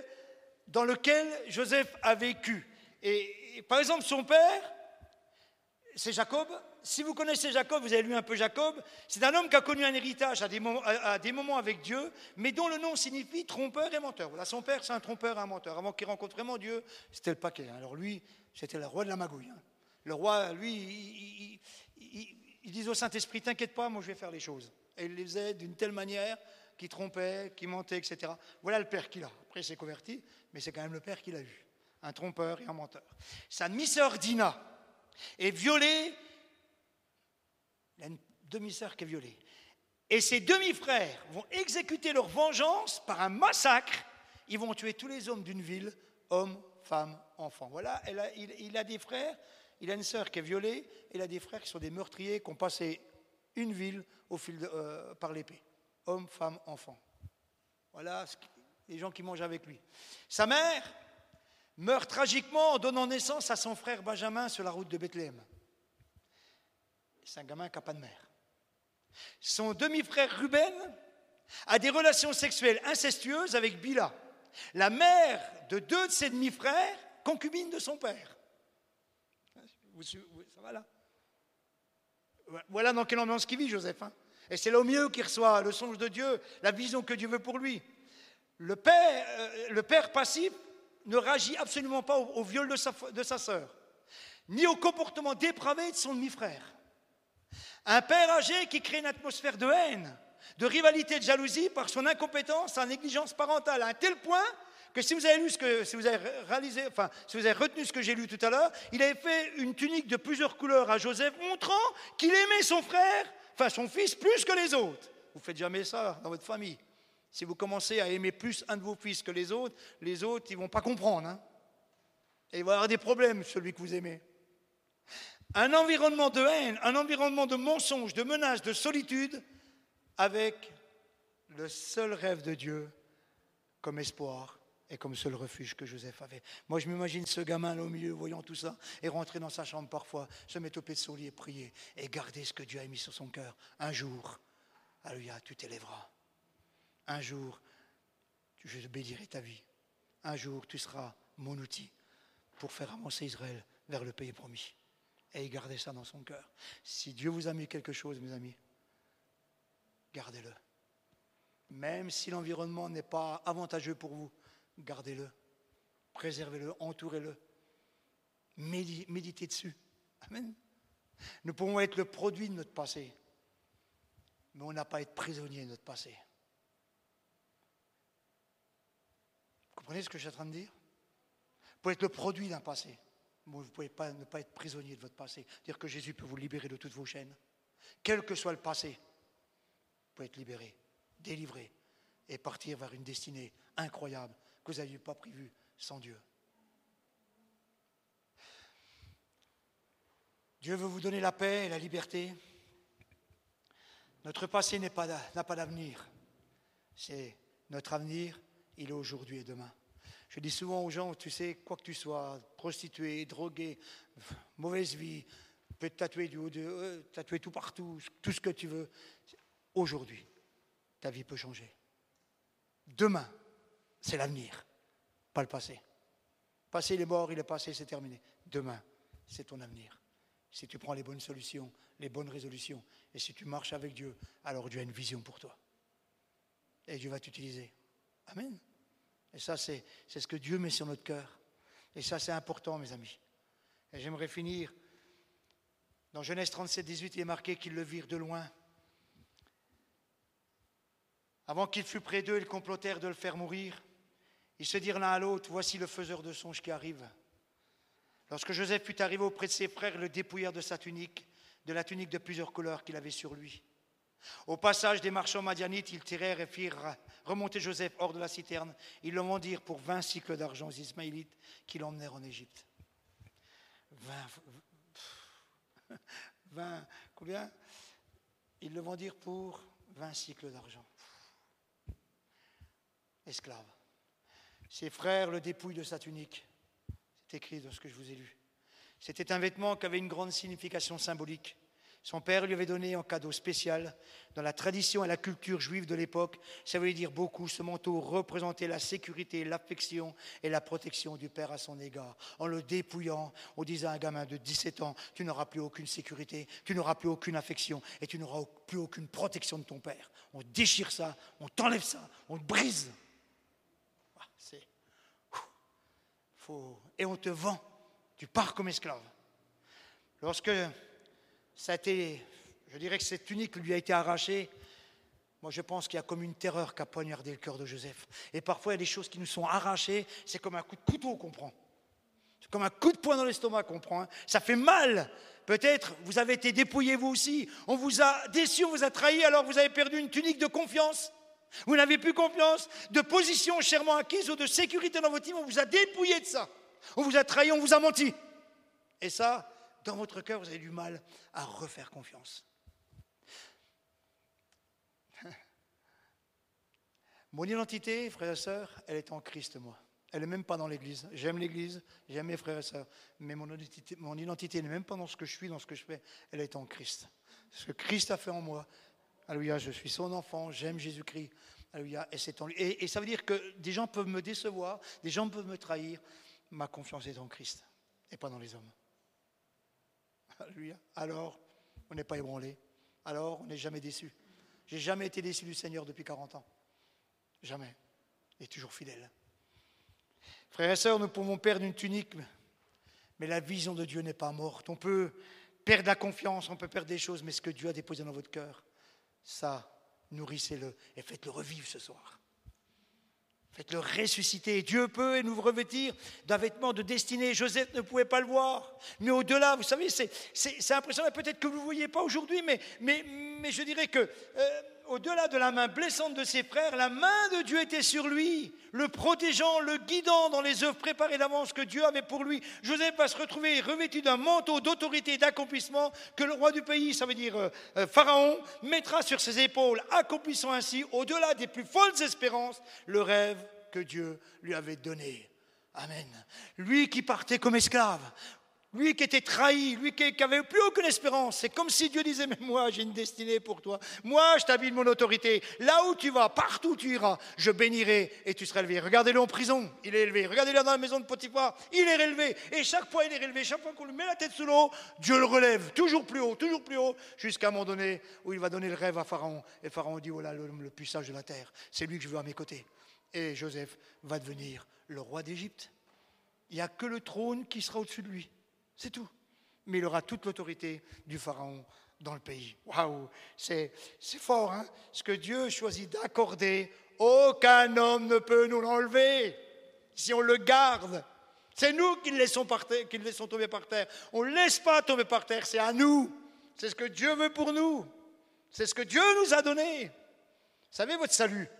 [SPEAKER 2] dans lequel Joseph a vécu. Et, par exemple, son père, c'est Jacob. Si vous connaissez Jacob, vous avez lu un peu Jacob, c'est un homme qui a connu un héritage à des, moments, avec Dieu, mais dont le nom signifie trompeur et menteur. Voilà, son père, c'est un trompeur et un menteur. Avant qu'il rencontre vraiment Dieu, c'était le paquet. Alors lui, c'était le roi de la magouille. Hein. Le roi, lui, il, il disait au Saint-Esprit, t'inquiète pas, moi je vais faire les choses. Et il les faisait d'une telle manière qu'il trompait, qu'il mentait, etc. Voilà le père qu'il a. Après, il s'est converti, mais c'est quand même le père qu'il a eu. Un trompeur et un menteur. Sa demi-sœur Dina est violée. Il a une demi-sœur qui est violée. Et ses demi-frères vont exécuter leur vengeance par un massacre. Ils vont tuer tous les hommes d'une ville, hommes, femmes, enfants. Voilà, il a des frères il a une sœur qui est violée, et il a des frères qui sont des meurtriers qui ont passé une ville au fil euh, par l'épée. Hommes, femmes, enfants. Voilà les gens qui mangent avec lui. Sa mère meurt tragiquement en donnant naissance à son frère Benjamin sur la route de Bethléem. C'est un gamin qui n'a pas de mère. Son demi-frère Ruben a des relations sexuelles incestueuses avec Bila, la mère de deux de ses demi-frères, concubine de son père ça va là? Voilà dans quelle ambiance qui vit Joseph. Hein. et c'est là au mieux qu'il reçoit le songe de Dieu, la vision que Dieu veut pour lui. Le père, euh, passif ne réagit absolument pas au, viol de sa, de sa sœur, ni au comportement dépravé de son demi-frère. Un père âgé qui crée une atmosphère de haine, de rivalité, de jalousie par son incompétence, sa négligence parentale, à un tel point que si vous avez lu ce que, si vous avez réalisé, enfin, si vous avez retenu ce que j'ai lu tout à l'heure, il avait fait une tunique de plusieurs couleurs à Joseph, montrant qu'il aimait son frère, enfin son fils, plus que les autres. Vous faites jamais ça dans votre famille. Si vous commencez à aimer plus un de vos fils que les autres, les autres, ils vont pas comprendre. Hein. Et il va y avoir des problèmes, celui que vous aimez. Un environnement de haine, un environnement de mensonges, de menaces, de solitude, avec le seul rêve de Dieu comme espoir, et comme seul refuge que Joseph avait. Moi, je m'imagine ce gamin là au milieu, voyant tout ça, et rentrer dans sa chambre parfois, se mettre au pied de son lit et prier, et garder ce que Dieu a mis sur son cœur. Un jour, alléluia, tu t'élèveras. Un jour, je bénirai ta vie. Un jour, tu seras mon outil pour faire avancer Israël vers le pays promis. Et gardait ça dans son cœur. Si Dieu vous a mis quelque chose, mes amis, gardez-le. Même si l'environnement n'est pas avantageux pour vous, gardez-le, préservez-le, entourez-le, méditez dessus. Amen. Nous pouvons être le produit de notre passé, mais on n'a pas à être prisonnier de notre passé. Vous comprenez ce que je suis en train de dire? Vous pouvez être le produit d'un passé, vous ne pouvez pas, ne pas être prisonnier de votre passé. Dire que Jésus peut vous libérer de toutes vos chaînes. Quel que soit le passé, vous pouvez être libéré, délivré et partir vers une destinée incroyable que vous n'aviez pas prévu sans Dieu. Dieu veut vous donner la paix et la liberté. Notre passé n'a pas d'avenir. C'est notre avenir, il est aujourd'hui et demain. Je dis souvent aux gens, tu sais, quoi que tu sois, prostitué, drogué, mauvaise vie, peut tatouer du haut de, euh, tatouer tout partout, tout ce que tu veux. aujourd'hui, ta vie peut changer. Demain, c'est l'avenir, pas le passé. Passé, il est mort, il est passé, c'est terminé. Demain, c'est ton avenir. Si tu prends les bonnes solutions, les bonnes résolutions, et si tu marches avec Dieu, alors Dieu a une vision pour toi. Et Dieu va t'utiliser. Amen. Et ça, c'est ce que Dieu met sur notre cœur. Et ça, c'est important, mes amis. Et j'aimerais finir. Dans Genèse 37, 18, il est marqué qu'ils le virent de loin. Avant qu'il fût près d'eux, ils complotèrent de le faire mourir. Ils se dirent l'un à l'autre, voici le faiseur de songes qui arrive. Lorsque Joseph fut arrivé auprès de ses frères, le dépouillèrent de sa tunique, de la tunique de plusieurs couleurs qu'il avait sur lui. Au passage des marchands madianites, ils tirèrent et firent remonter Joseph hors de la citerne. Ils le vendirent pour 20 cycles d'argent aux Ismaélites qui l'emmenèrent en Égypte. 20, 20, combien? Ils le vendirent pour 20 cycles d'argent. Esclave. Ses frères le dépouillent de sa tunique. C'est écrit dans ce que je vous ai lu. C'était un vêtement qui avait une grande signification symbolique. Son père lui avait donné un cadeau spécial. Dans la tradition et la culture juive de l'époque, ça voulait dire beaucoup. Ce manteau représentait la sécurité, l'affection et la protection du père à son égard. En le dépouillant, on disait à un gamin de 17 ans, tu n'auras plus aucune sécurité, tu n'auras plus aucune affection et tu n'auras plus aucune protection de ton père. On déchire ça, on t'enlève ça, on te brise. Ah, c'est... Et on te vend, tu pars comme esclave. Lorsque ça a été, je dirais que cette tunique lui a été arrachée. Moi, je pense qu'il y a comme une terreur qui a poignardé le cœur de Joseph. Et parfois, il y a des choses qui nous sont arrachées. C'est comme un coup de couteau qu'on prend. C'est comme un coup de poing dans l'estomac qu'on prend. Hein. Ça fait mal. Peut-être vous avez été dépouillé vous aussi. On vous a déçu, on vous a trahi, alors vous avez perdu une tunique de confiance. Vous n'avez plus confiance de position chèrement acquise ou de sécurité dans votre team. On vous a dépouillé de ça. On vous a trahi, on vous a menti. Et ça, dans votre cœur, vous avez du mal à refaire confiance. Mon identité, frères et sœurs, elle est en Christ, moi. Elle n'est même pas dans l'Église. J'aime l'Église, j'aime mes frères et sœurs, mais mon identité, mon identité n'est même pas dans ce que je suis, dans ce que je fais. Elle est en Christ. Ce que Christ a fait en moi. Alléluia, je suis son enfant, j'aime Jésus-Christ. Alléluia, et, c'est en lui. et ça veut dire que des gens peuvent me décevoir, des gens peuvent me trahir. Ma confiance est en Christ et pas dans les hommes. Alors, on n'est pas ébranlé. Alors, on n'est jamais déçu. J'ai jamais été déçu du Seigneur depuis 40 ans. Jamais. Est toujours fidèle. Frères et sœurs, nous pouvons perdre une tunique, mais la vision de Dieu n'est pas morte. On peut perdre la confiance, on peut perdre des choses, mais ce que Dieu a déposé dans votre cœur, ça, nourrissez-le et faites-le revivre ce soir. Faites-le ressusciter. Dieu peut nous revêtir d'un vêtement de destinée. Joseph ne pouvait pas le voir. Mais au-delà, vous savez, c'est impressionnant. Peut-être que vous ne voyez pas aujourd'hui, mais, je dirais que euh, au-delà de la main blessante de ses frères, la main de Dieu était sur lui, le protégeant, le guidant dans les œuvres préparées d'avance que Dieu avait pour lui. Joseph va se retrouver revêtu d'un manteau d'autorité et d'accomplissement que le roi du pays, ça veut dire euh, euh, Pharaon, mettra sur ses épaules, accomplissant ainsi, au-delà des plus folles espérances, le rêve que Dieu lui avait donné. Amen. Lui qui partait comme esclave, lui qui était trahi, lui qui n'avait plus aucune espérance, c'est comme si Dieu disait, mais moi j'ai une destinée pour toi, moi je t'habille mon autorité, là où tu vas, partout où tu iras, je bénirai et tu seras élevé. Regardez-le en prison, il est élevé. Regardez-le dans la maison de Potiphar, il est élevé. Et chaque fois il est élevé, chaque fois qu'on lui met la tête sous l'eau, Dieu le relève, toujours plus haut, toujours plus haut, jusqu'à un moment donné où il va donner le rêve à Pharaon. Et Pharaon dit, voilà l'homme le plus sage de la terre, c'est lui que je veux à mes côtés. Et Joseph va devenir le roi d'Égypte. Il n'y a que le trône qui sera au-dessus de lui. C'est tout. Mais il aura toute l'autorité du Pharaon dans le pays. Waouh, c'est fort, hein Ce que Dieu choisit d'accorder, aucun homme ne peut nous l'enlever si on le garde. C'est nous qui le, laissons tomber par terre. On ne laisse pas tomber par terre, c'est à nous. C'est ce que Dieu veut pour nous. C'est ce que Dieu nous a donné. Vous savez, votre salut,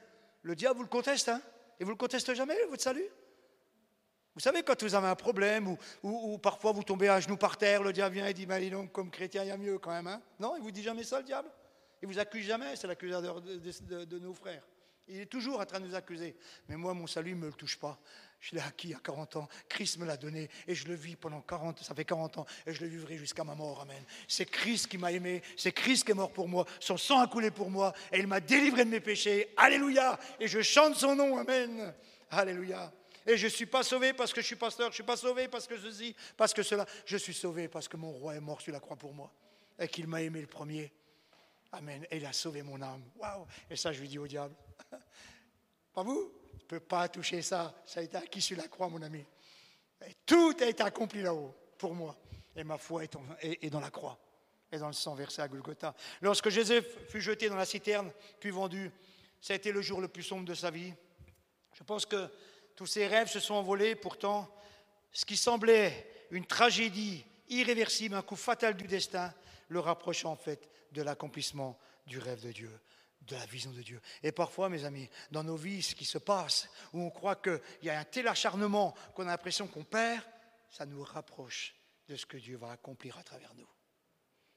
[SPEAKER 2] le diable vous le conteste, hein Et vous le conteste jamais, votre salut? Vous savez, quand vous avez un problème ou, parfois vous tombez à genoux par terre, le diable vient et dit Mais donc, comme chrétien, il y a mieux quand même. Hein? Non, il vous dit jamais ça, le diable? Il vous accuse jamais, c'est l'accusateur de, de, nos frères. Il est toujours en train de nous accuser. Mais moi, mon salut ne me le touche pas. Je l'ai acquis à 40 ans. Christ me l'a donné et je le vis pendant 40, ça fait 40 ans et je le vivrai jusqu'à ma mort. Amen. C'est Christ qui m'a aimé, c'est Christ qui est mort pour moi, son sang a coulé pour moi et il m'a délivré de mes péchés. Alléluia. Et je chante son nom. Amen. Alléluia. Et je ne suis pas sauvé parce que je suis pasteur, je ne suis pas sauvé parce que ceci, parce que cela. Je suis sauvé parce que mon roi est mort sur la croix pour moi et qu'il m'a aimé le premier. Amen. Et il a sauvé mon âme. Waouh. Et ça, je lui dis au diable. Pas vous? Ne peux pas toucher ça. Ça a été acquis sur la croix, mon ami. Et tout a été accompli là-haut pour moi. Et ma foi est, dans la croix et dans le sang versé à Golgotha. Lorsque Jésus fut jeté dans la citerne, puis vendu, ça a été le jour le plus sombre de sa vie. Je pense que tous ses rêves se sont envolés. Pourtant, ce qui semblait une tragédie irréversible, un coup fatal du destin, le rapproche en fait de l'accomplissement du rêve de Dieu de la vision de Dieu. Et parfois, mes amis, dans nos vies, ce qui se passe, où on croit qu'il y a un tel acharnement qu'on a l'impression qu'on perd, ça nous rapproche de ce que Dieu va accomplir à travers nous,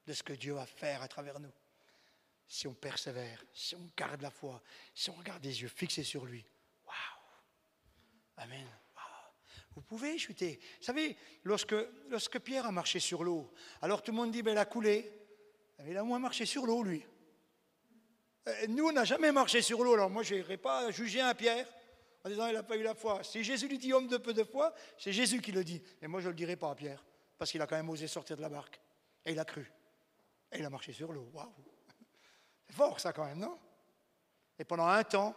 [SPEAKER 2] de ce que Dieu va faire à travers nous. Si on persévère, si on garde la foi, si on regarde les yeux fixés sur lui. Amen. Vous pouvez chuter. Vous savez, lorsque, lorsque Pierre a marché sur l'eau, alors tout le monde dit, ben, a coulé. Il a moins marché sur l'eau, lui. Euh, nous, on n'a jamais marché sur l'eau, alors moi, je n'irai pas juger un Pierre en disant il n'a pas eu la foi. Si Jésus lui dit homme de peu de foi, c'est Jésus qui le dit. Et moi, je ne le dirai pas à Pierre, parce qu'il a quand même osé sortir de la barque. Et il a cru. Et il a marché sur l'eau. Waouh C'est fort, ça, quand même, non? Et pendant un temps,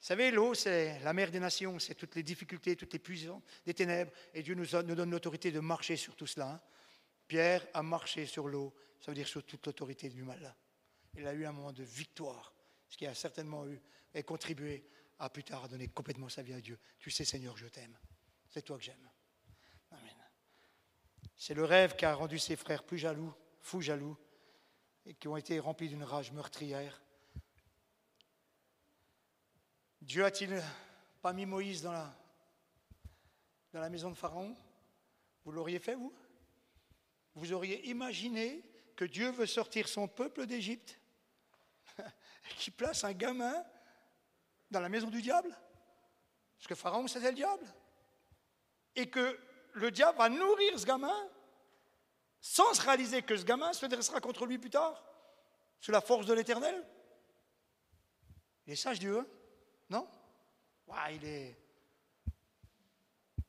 [SPEAKER 2] savez, l'eau, c'est la mère des nations, c'est toutes les difficultés, toutes les puissances des ténèbres. Et Dieu nous, donne l'autorité de marcher sur tout cela. Hein. Pierre a marché sur l'eau, ça veut dire sur toute l'autorité du mal il a eu un moment de victoire, ce qui a certainement eu et contribué à plus tard donner complètement sa vie à Dieu. Tu sais, Seigneur, je t'aime. C'est toi que j'aime. Amen. C'est le rêve qui a rendu ses frères plus jaloux, fous jaloux, et qui ont été remplis d'une rage meurtrière. Dieu a-t-il pas mis Moïse dans la, maison de Pharaon? Vous l'auriez fait, vous? Vous auriez imaginé que Dieu veut sortir son peuple d'Égypte qui place un gamin dans la maison du diable? Parce que Pharaon, c'était le diable. Et que le diable va nourrir ce gamin sans se réaliser que ce gamin se dressera contre lui plus tard, sous la force de l'éternel. Il est sage Dieu, hein? Non? Il est.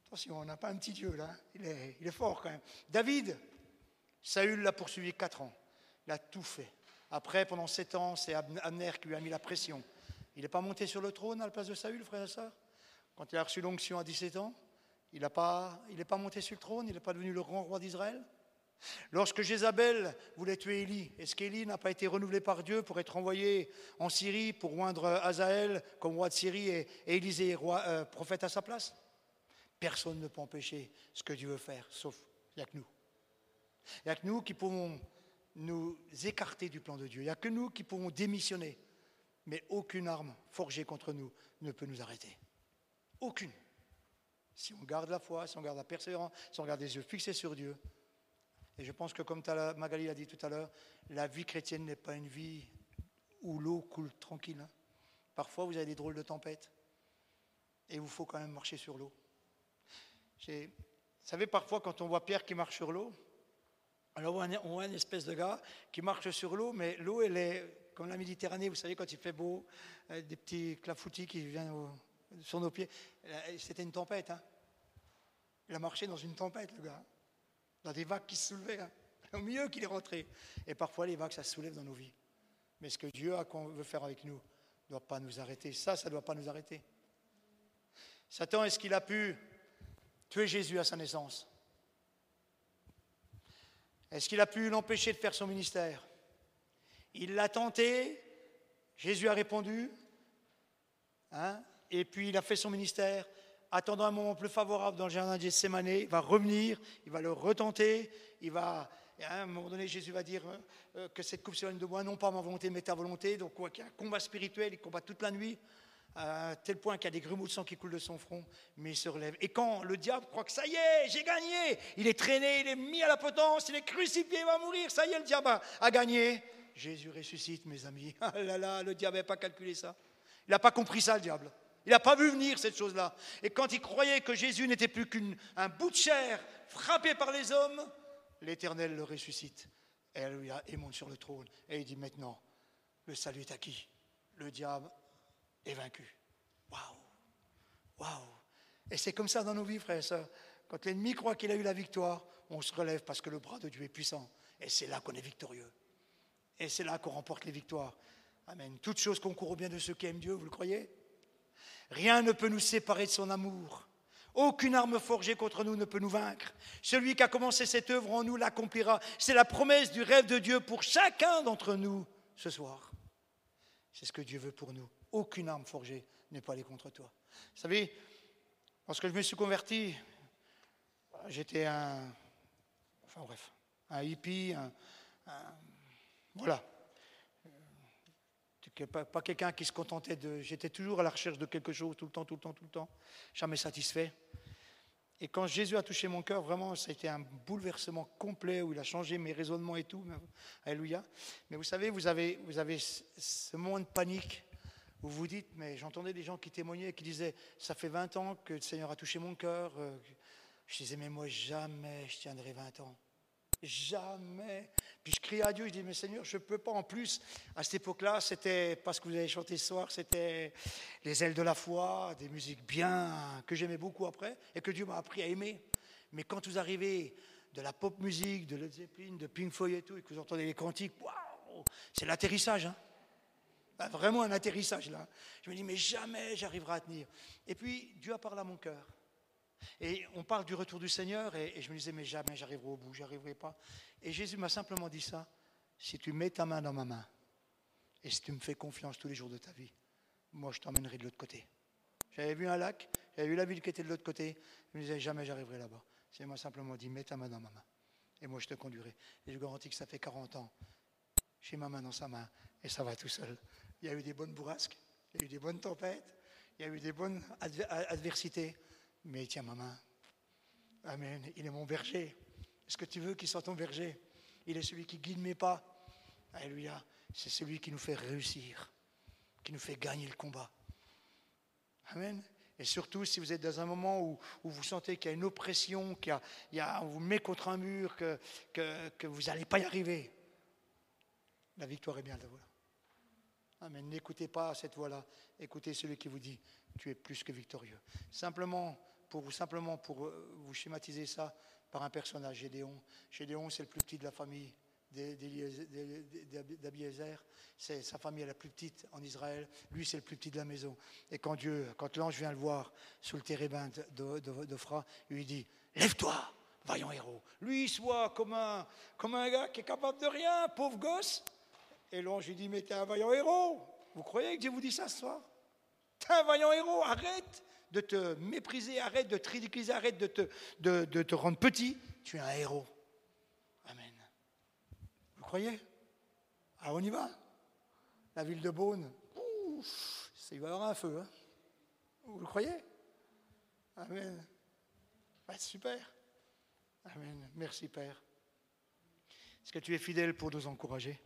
[SPEAKER 2] Attention, on n'a pas un petit Dieu là, il est, fort quand même. David, Saül l'a poursuivi quatre ans, il a tout fait. Après, pendant sept ans, c'est Abner qui lui a mis la pression. Il n'est pas monté sur le trône à la place de Saül, frère et sœur? Quand il a reçu l'onction à 17 ans, il n'est pas monté sur le trône, il n'est pas devenu le grand roi d'Israël? Lorsque Jézabel voulait tuer Élie, est-ce qu'Élie n'a pas été renouvelé par Dieu pour être envoyé en Syrie pour oindre Azaël comme roi de Syrie et, Élisée roi, euh, prophète à sa place? Personne ne peut empêcher ce que Dieu veut faire, sauf il n'y a que nous. Il n'y a que nous qui pouvons nous écarter du plan de Dieu. Il n'y a que nous qui pouvons démissionner. Mais aucune arme forgée contre nous ne peut nous arrêter. Aucune. Si on garde la foi, si on garde la persévérance, si on garde les yeux fixés sur Dieu. Et je pense que comme Magali l'a dit tout à l'heure, la vie chrétienne n'est pas une vie où l'eau coule tranquille. Hein. Parfois, vous avez des drôles de tempêtes. Et il vous faut quand même marcher sur l'eau. Vous savez, parfois, quand on voit Pierre qui marche sur l'eau, alors on voit une espèce de gars qui marche sur l'eau, mais l'eau, elle est comme la Méditerranée, vous savez, quand il fait beau, euh, des petits clafoutis qui viennent sur nos pieds. C'était une tempête. Hein. Il a marché dans une tempête, le gars. Dans des vagues qui se soulevaient. Hein. Au milieu qu'il est rentré. Et parfois, les vagues, ça se soulève dans nos vies. Mais ce que Dieu a, veut faire avec nous ne doit pas nous arrêter. Ça, ça ne doit pas nous arrêter. Satan, est-ce qu'il a pu tuer Jésus à sa naissance? Est-ce qu'il a pu l'empêcher de faire son ministère? Il l'a tenté, Jésus a répondu, hein, et puis il a fait son ministère, attendant un moment plus favorable dans le jardin de Gethsemane, il va revenir, il va le retenter, il va, à un moment donné, Jésus va dire euh, que cette coupe s'éloigne de moi, non pas ma volonté, mais ta volonté, donc qu'il y a un combat spirituel, il combat toute la nuit, à tel point qu'il y a des grumeaux de sang qui coulent de son front, mais il se relève. Et quand le diable croit que ça y est, j'ai gagné, il est traîné, il est mis à la potence, il est crucifié, il va mourir, ça y est, le diable a, gagné. Jésus ressuscite, mes amis. Ah là là, le diable n'a pas calculé ça. Il n'a pas compris ça, le diable. Il n'a pas vu venir cette chose-là. Et quand il croyait que Jésus n'était plus qu'un bout de chair frappé par les hommes, l'Éternel le ressuscite. Et il monte sur le trône. Et il dit maintenant, le salut est acquis. Le diable est vaincu. Waouh! Waouh! Et c'est comme ça dans nos vies, frères et sœurs. Quand l'ennemi croit qu'il a eu la victoire, on se relève parce que le bras de Dieu est puissant. Et c'est là qu'on est victorieux. Et c'est là qu'on remporte les victoires. Amen. Toute chose concourt au bien de ceux qui aiment Dieu, vous le croyez? Rien ne peut nous séparer de son amour. Aucune arme forgée contre nous ne peut nous vaincre. Celui qui a commencé cette œuvre en nous l'accomplira. C'est la promesse du rêve de Dieu pour chacun d'entre nous ce soir. C'est ce que Dieu veut pour nous. Aucune arme forgée n'est pas allée contre toi. Vous savez, lorsque je me suis converti, j'étais un, enfin bref, un hippie, voilà. Pas, pas quelqu'un qui se contentait de. J'étais toujours à la recherche de quelque chose, tout le temps, tout le temps, tout le temps, jamais satisfait. Et quand Jésus a touché mon cœur, vraiment, ça a été un bouleversement complet où il a changé mes raisonnements et tout. Alléluia. Mais vous savez, vous avez, vous avez ce moment de panique où vous dites, mais j'entendais des gens qui témoignaient, qui disaient, ça fait 20 ans que le Seigneur a touché mon cœur. Euh, je disais, mais moi, jamais je tiendrai 20 ans. Jamais. Puis je criais à Dieu, je dis, mais Seigneur, je ne peux pas. En plus, à cette époque-là, c'était, parce que vous avez chanté ce soir, c'était les ailes de la foi, des musiques bien, que j'aimais beaucoup après, et que Dieu m'a appris à aimer. Mais quand vous arrivez de la pop musique, de Led Zeppelin, de Pink Floyd et tout, et que vous entendez les cantiques, waouh, c'est l'atterrissage. Hein ah, vraiment un atterrissage là. Je me dis, mais jamais j'arriverai à tenir. Et puis, Dieu a parlé à mon cœur. Et on parle du retour du Seigneur, et, je me disais, mais jamais j'arriverai au bout, j'arriverai pas. Et Jésus m'a simplement dit ça, si tu mets ta main dans ma main, et si tu me fais confiance tous les jours de ta vie, moi je t'emmènerai de l'autre côté. J'avais vu un lac, j'avais vu la ville qui était de l'autre côté, je me disais, jamais j'arriverai là-bas. C'est m'a simplement dit, mets ta main dans ma main, et moi je te conduirai. Et je garantis que ça fait 40 ans, j'ai ma main dans sa main, et ça va tout seul. Il y a eu des bonnes bourrasques, il y a eu des bonnes tempêtes, il y a eu des bonnes adversités, mais il tient ma main. Amen. Il est mon berger. Est-ce que tu veux qu'il soit ton berger Il est celui qui guide mes pas. Alléluia. C'est celui qui nous fait réussir, qui nous fait gagner le combat. Amen. Et surtout, si vous êtes dans un moment où, vous sentez qu'il y a une oppression, qu'il y a, on vous met contre un mur, que, que, vous n'allez pas y arriver, la victoire est bien de voilà. Amen. N'écoutez pas cette voix-là. Écoutez celui qui vous dit, tu es plus que victorieux. Simplement, pour, simplement pour euh, vous schématiser ça par un personnage, Gédéon. Gédéon, c'est le plus petit de la famille d'Abiezer. C'est sa famille est la plus petite en Israël. Lui, c'est le plus petit de la maison. Et quand Dieu, quand l'ange vient le voir sous le térébin d'Ophra, il lui dit Lève-toi, vaillant héros. Lui, il soit comme un, comme un gars qui est capable de rien, pauvre gosse. Et l'ange lui dit Mais t'es un vaillant héros. Vous croyez que Dieu vous dit ça ce soir? T'es un vaillant héros, arrête de te mépriser, arrête de te ridiculiser, arrête de te, rendre petit. Tu es un héros. Amen. Vous croyez? Ah, on y va? La ville de Beaune, il va y avoir un feu. Hein vous le croyez? Amen. super. Amen. Merci Père. Est-ce que tu es fidèle pour nous encourager?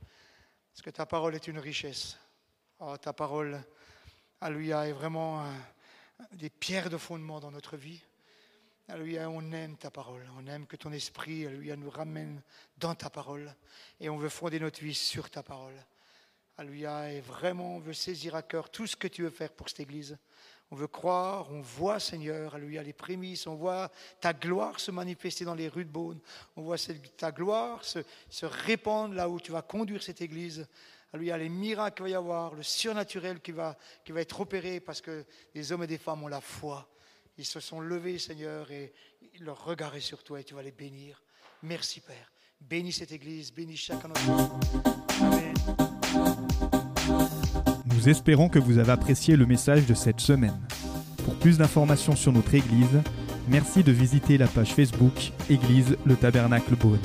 [SPEAKER 2] Est-ce que ta parole est une richesse? Oh, Ta parole, Alléluia, est vraiment des pierres de fondement dans notre vie. Alléluia, on aime ta parole. On aime que ton esprit, Alléluia, nous ramène dans ta parole. Et on veut fonder notre vie sur ta parole. Alléluia, et vraiment, on veut saisir à cœur tout ce que tu veux faire pour cette église. On veut croire, on voit, Seigneur, Alléluia, les prémices, on voit ta gloire se manifester dans les rues de Beaune. On voit ta gloire se, se répandre là où tu vas conduire cette église. Alléluia, les miracles qu'il va y avoir, le surnaturel qui va, qui va être opéré parce que les hommes et des femmes ont la foi. Ils se sont levés, Seigneur, et leur regard est sur toi et tu vas les bénir. Merci, Père. Bénis cette Église, bénis chacun d'entre nous. Amen.
[SPEAKER 1] Nous espérons que vous avez apprécié le message de cette semaine. Pour plus d'informations sur notre Église, merci de visiter la page Facebook Église le Tabernacle Beaune.